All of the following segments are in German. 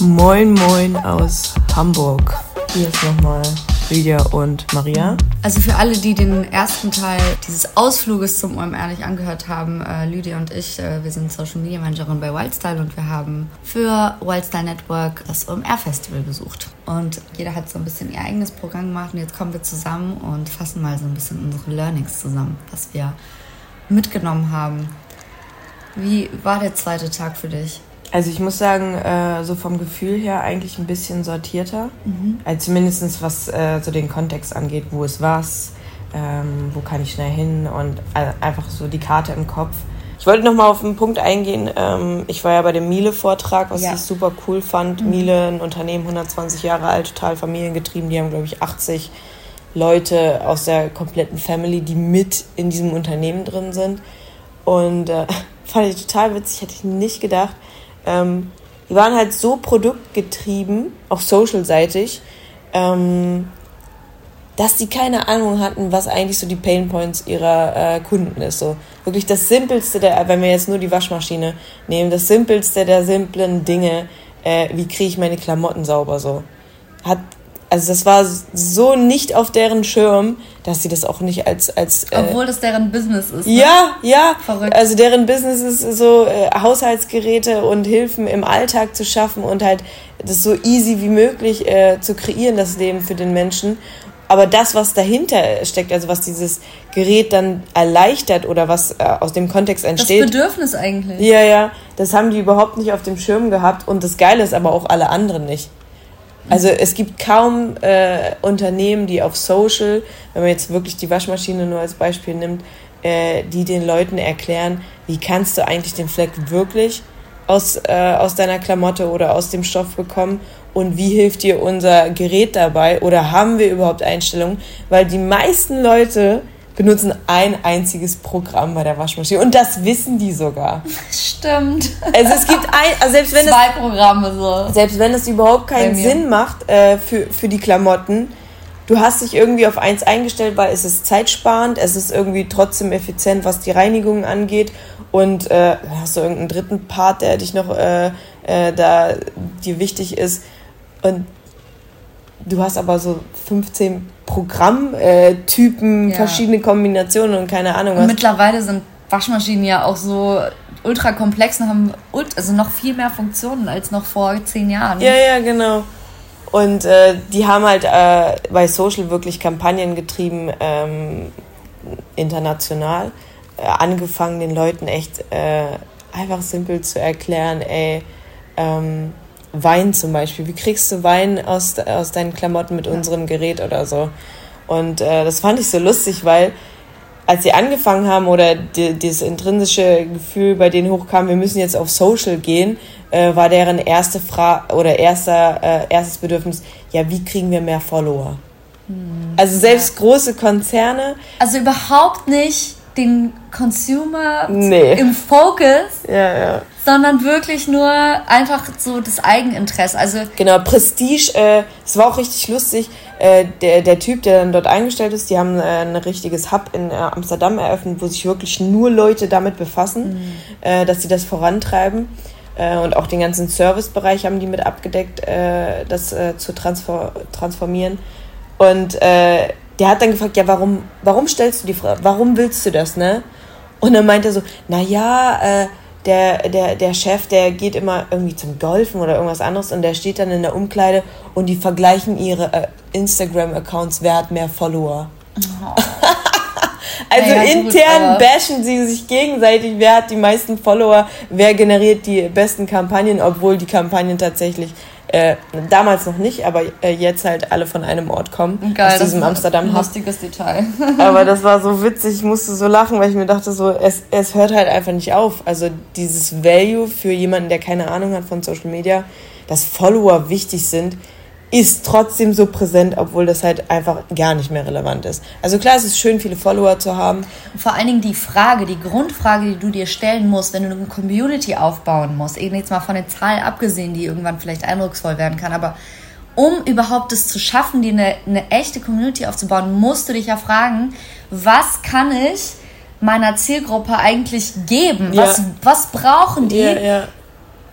Moin, moin aus Hamburg. Hier ist nochmal Lydia und Maria. Also für alle, die den ersten Teil dieses Ausfluges zum OMR nicht angehört haben, äh, Lydia und ich, äh, wir sind Social Media Managerin bei Wildstyle und wir haben für Wildstyle Network das OMR Festival besucht. Und jeder hat so ein bisschen ihr eigenes Programm gemacht und jetzt kommen wir zusammen und fassen mal so ein bisschen unsere Learnings zusammen, was wir mitgenommen haben. Wie war der zweite Tag für dich? Also ich muss sagen, äh, so vom Gefühl her eigentlich ein bisschen sortierter. Mhm. Also zumindest was äh, so den Kontext angeht, wo ist was, ähm, wo kann ich schnell hin und äh, einfach so die Karte im Kopf. Ich wollte noch mal auf einen Punkt eingehen. Ähm, ich war ja bei dem Miele-Vortrag, was ja. ich super cool fand. Mhm. Miele, ein Unternehmen, 120 Jahre alt, total familiengetrieben. Die haben, glaube ich, 80 Leute aus der kompletten Family, die mit in diesem Unternehmen drin sind. Und äh, fand ich total witzig, hätte ich nicht gedacht ähm, die waren halt so produktgetrieben, auch social-seitig, ähm, dass die keine Ahnung hatten, was eigentlich so die Painpoints ihrer äh, Kunden ist. So wirklich das Simpelste der, wenn wir jetzt nur die Waschmaschine nehmen, das Simpelste der simplen Dinge, äh, wie kriege ich meine Klamotten sauber so. Hat also das war so nicht auf deren Schirm, dass sie das auch nicht als als äh, obwohl das deren Business ist. Ne? Ja, ja. Verrückt. Also deren Business ist so äh, Haushaltsgeräte und Hilfen im Alltag zu schaffen und halt das so easy wie möglich äh, zu kreieren das Leben für den Menschen. Aber das, was dahinter steckt, also was dieses Gerät dann erleichtert oder was äh, aus dem Kontext entsteht. Das Bedürfnis eigentlich. Ja, ja. Das haben die überhaupt nicht auf dem Schirm gehabt. Und das Geile ist aber auch alle anderen nicht. Also es gibt kaum äh, Unternehmen, die auf Social, wenn man jetzt wirklich die Waschmaschine nur als Beispiel nimmt, äh, die den Leuten erklären, wie kannst du eigentlich den Fleck wirklich aus, äh, aus deiner Klamotte oder aus dem Stoff bekommen und wie hilft dir unser Gerät dabei oder haben wir überhaupt Einstellungen? Weil die meisten Leute benutzen ein einziges Programm bei der Waschmaschine. Und das wissen die sogar. Stimmt. Also es gibt ein, also selbst wenn Zwei es, Programme so. Selbst wenn es überhaupt keinen Sinn macht äh, für, für die Klamotten, du hast dich irgendwie auf eins eingestellt, weil es ist zeitsparend, es ist irgendwie trotzdem effizient, was die Reinigung angeht. Und äh, hast du irgendeinen dritten Part, der dich noch äh, äh, da dir wichtig ist. Und du hast aber so 15 Programmtypen, ja. verschiedene Kombinationen und keine Ahnung was. Und mittlerweile sind Waschmaschinen ja auch so ultra komplex und haben also noch viel mehr Funktionen als noch vor zehn Jahren. Ja, ja, genau. Und äh, die haben halt äh, bei Social wirklich Kampagnen getrieben, ähm, international, äh, angefangen den Leuten echt äh, einfach simpel zu erklären, ey, ähm, Wein zum Beispiel. Wie kriegst du Wein aus, aus deinen Klamotten mit unserem Gerät oder so? Und äh, das fand ich so lustig, weil als sie angefangen haben oder die, dieses intrinsische Gefühl bei denen hochkam, wir müssen jetzt auf Social gehen, äh, war deren erste Frage oder erster, äh, erstes Bedürfnis, ja, wie kriegen wir mehr Follower? Hm, also selbst ja. große Konzerne. Also überhaupt nicht den Consumer nee. im Fokus, ja, ja. sondern wirklich nur einfach so das Eigeninteresse. Also genau, Prestige, äh, es war auch richtig lustig. Äh, der, der Typ, der dann dort eingestellt ist, die haben äh, ein richtiges Hub in äh, Amsterdam eröffnet, wo sich wirklich nur Leute damit befassen, mhm. Äh, dass sie das vorantreiben. Äh, und auch den ganzen Servicebereich haben die mit abgedeckt, das zu transfer transformieren. Und der hat dann gefragt, ja, warum, warum stellst du die Frage, warum willst du das, ne? Und dann meint er so, naja, äh, der, der, der Chef, der geht immer irgendwie zum Golfen oder irgendwas anderes und der steht dann in der Umkleide und die vergleichen ihre äh, Instagram-Accounts, wer hat mehr Follower. Oh. also naja, intern gut, bashen sie sich gegenseitig, wer hat die meisten Follower, wer generiert die besten Kampagnen, obwohl die Kampagnen tatsächlich äh, damals noch nicht, aber äh, jetzt halt alle von einem Ort kommen. Geil, aus diesem Amsterdam ein lustiges Detail. aber das war so witzig, ich musste so lachen, weil ich mir dachte, so, es, es hört halt einfach nicht auf. Also dieses Value für jemanden, der keine Ahnung hat von Social Media, dass Follower wichtig sind, ist trotzdem so präsent, obwohl das halt einfach gar nicht mehr relevant ist. Also klar, es ist schön, viele Follower zu haben. Vor allen Dingen die Frage, die Grundfrage, die du dir stellen musst, wenn du eine Community aufbauen musst, eben jetzt mal von den Zahlen abgesehen, die irgendwann vielleicht eindrucksvoll werden kann, aber um überhaupt es zu schaffen, dir eine, eine echte Community aufzubauen, musst du dich ja fragen, was kann ich meiner Zielgruppe eigentlich geben? Ja. Was, was brauchen die? Ja, ja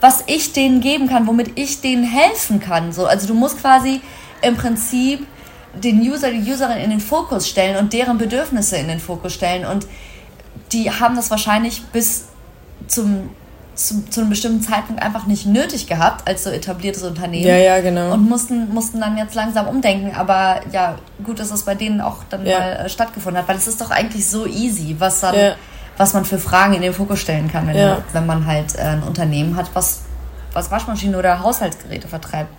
was ich denen geben kann, womit ich denen helfen kann. So, also du musst quasi im Prinzip den User, die Userin in den Fokus stellen und deren Bedürfnisse in den Fokus stellen. Und die haben das wahrscheinlich bis zum zu, zu, einem bestimmten Zeitpunkt einfach nicht nötig gehabt als so etabliertes Unternehmen. Ja, ja, genau. Und mussten, mussten dann jetzt langsam umdenken. Aber ja, gut, dass das bei denen auch dann ja. mal äh, stattgefunden hat, weil es ist doch eigentlich so easy, was dann, ja. Was man für Fragen in den Fokus stellen kann, wenn, ja. wenn man halt äh, ein Unternehmen hat, was, was Waschmaschinen oder Haushaltsgeräte vertreibt.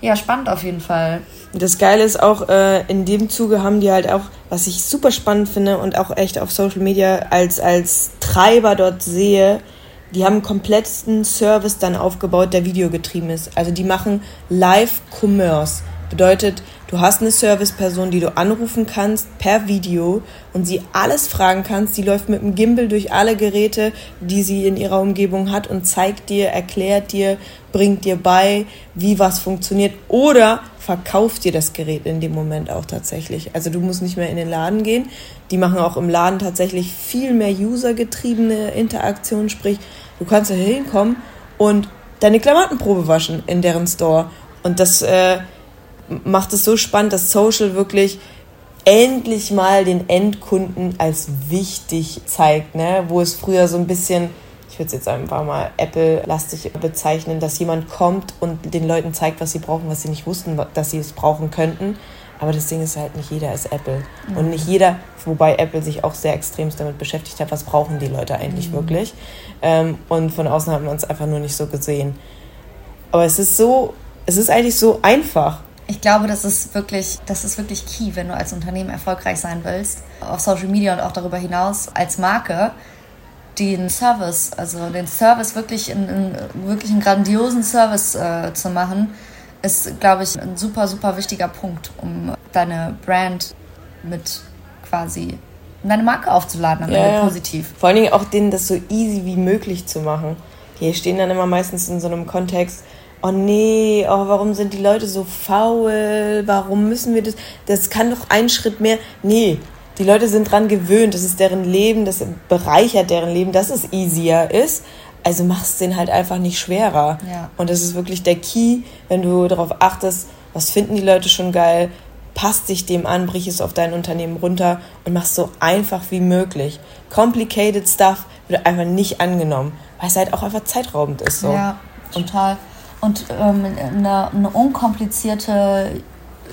Ja, spannend auf jeden Fall. Das Geile ist auch, äh, in dem Zuge haben die halt auch, was ich super spannend finde und auch echt auf Social Media als, als Treiber dort sehe, die haben einen kompletten Service dann aufgebaut, der videogetrieben ist. Also die machen Live-Commerce. Bedeutet, du hast eine Serviceperson, die du anrufen kannst per Video und sie alles fragen kannst. Die läuft mit dem Gimbal durch alle Geräte, die sie in ihrer Umgebung hat und zeigt dir, erklärt dir, bringt dir bei, wie was funktioniert oder verkauft dir das Gerät in dem Moment auch tatsächlich. Also du musst nicht mehr in den Laden gehen. Die machen auch im Laden tatsächlich viel mehr usergetriebene Interaktion, sprich Du kannst da hinkommen und deine Klamottenprobe waschen in deren Store. Und das äh, macht es so spannend, dass Social wirklich endlich mal den Endkunden als wichtig zeigt, ne? wo es früher so ein bisschen, ich würde es jetzt einfach mal Apple-lastig bezeichnen, dass jemand kommt und den Leuten zeigt, was sie brauchen, was sie nicht wussten, dass sie es brauchen könnten. Aber das Ding ist halt, nicht jeder ist Apple. Mhm. Und nicht jeder, wobei Apple sich auch sehr extremst damit beschäftigt hat, was brauchen die Leute eigentlich mhm. wirklich. Ähm, und von außen hat man es einfach nur nicht so gesehen. Aber es ist so, es ist eigentlich so einfach. Ich glaube, das ist wirklich, das ist wirklich key, wenn du als Unternehmen erfolgreich sein willst, auf Social Media und auch darüber hinaus als Marke, den Service, also den Service wirklich in, in wirklich einen grandiosen Service äh, zu machen, ist, glaube ich, ein super, super wichtiger Punkt, um deine Brand mit quasi deine Marke aufzuladen, ja, ja. positiv. Vor allen Dingen auch denen das so easy wie möglich zu machen. Die stehen dann immer meistens in so einem Kontext, oh nee, oh, warum sind die Leute so faul? Warum müssen wir das? Das kann doch ein Schritt mehr. Nee, die Leute sind dran gewöhnt, das ist deren Leben, das bereichert deren Leben, dass es easier ist. Also machst den halt einfach nicht schwerer. Ja. Und das ist wirklich der Key, wenn du darauf achtest, was finden die Leute schon geil, passt dich dem an, brich es auf dein Unternehmen runter und machst so einfach wie möglich. Complicated Stuff wird einfach nicht angenommen, weil es halt auch einfach zeitraubend ist. So. Ja, total. Und ähm, eine, eine unkomplizierte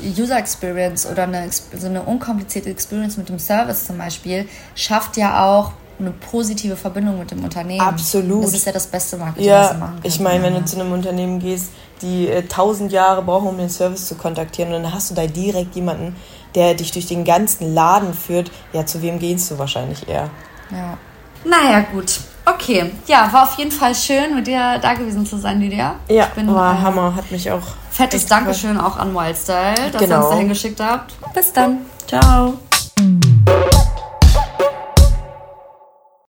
User Experience oder eine, so eine unkomplizierte Experience mit dem Service zum Beispiel schafft ja auch eine positive Verbindung mit dem Unternehmen. Absolut. Das ist ja das beste Marketing, ja, was du machen kannst. Ich meine, wenn du zu einem Unternehmen gehst, die äh, tausend Jahre brauchen, um den Service zu kontaktieren, und dann hast du da direkt jemanden, der dich durch den ganzen Laden führt, ja, zu wem gehst du wahrscheinlich eher? Ja. Naja, gut. Okay. Ja, war auf jeden Fall schön, mit dir da gewesen zu sein, Lydia. Ja, bin, war äh, Hammer. Hat mich auch. Fettes Dankeschön auch an Wildstyle, dass genau. ihr uns dahin geschickt habt. Bis dann. Ciao.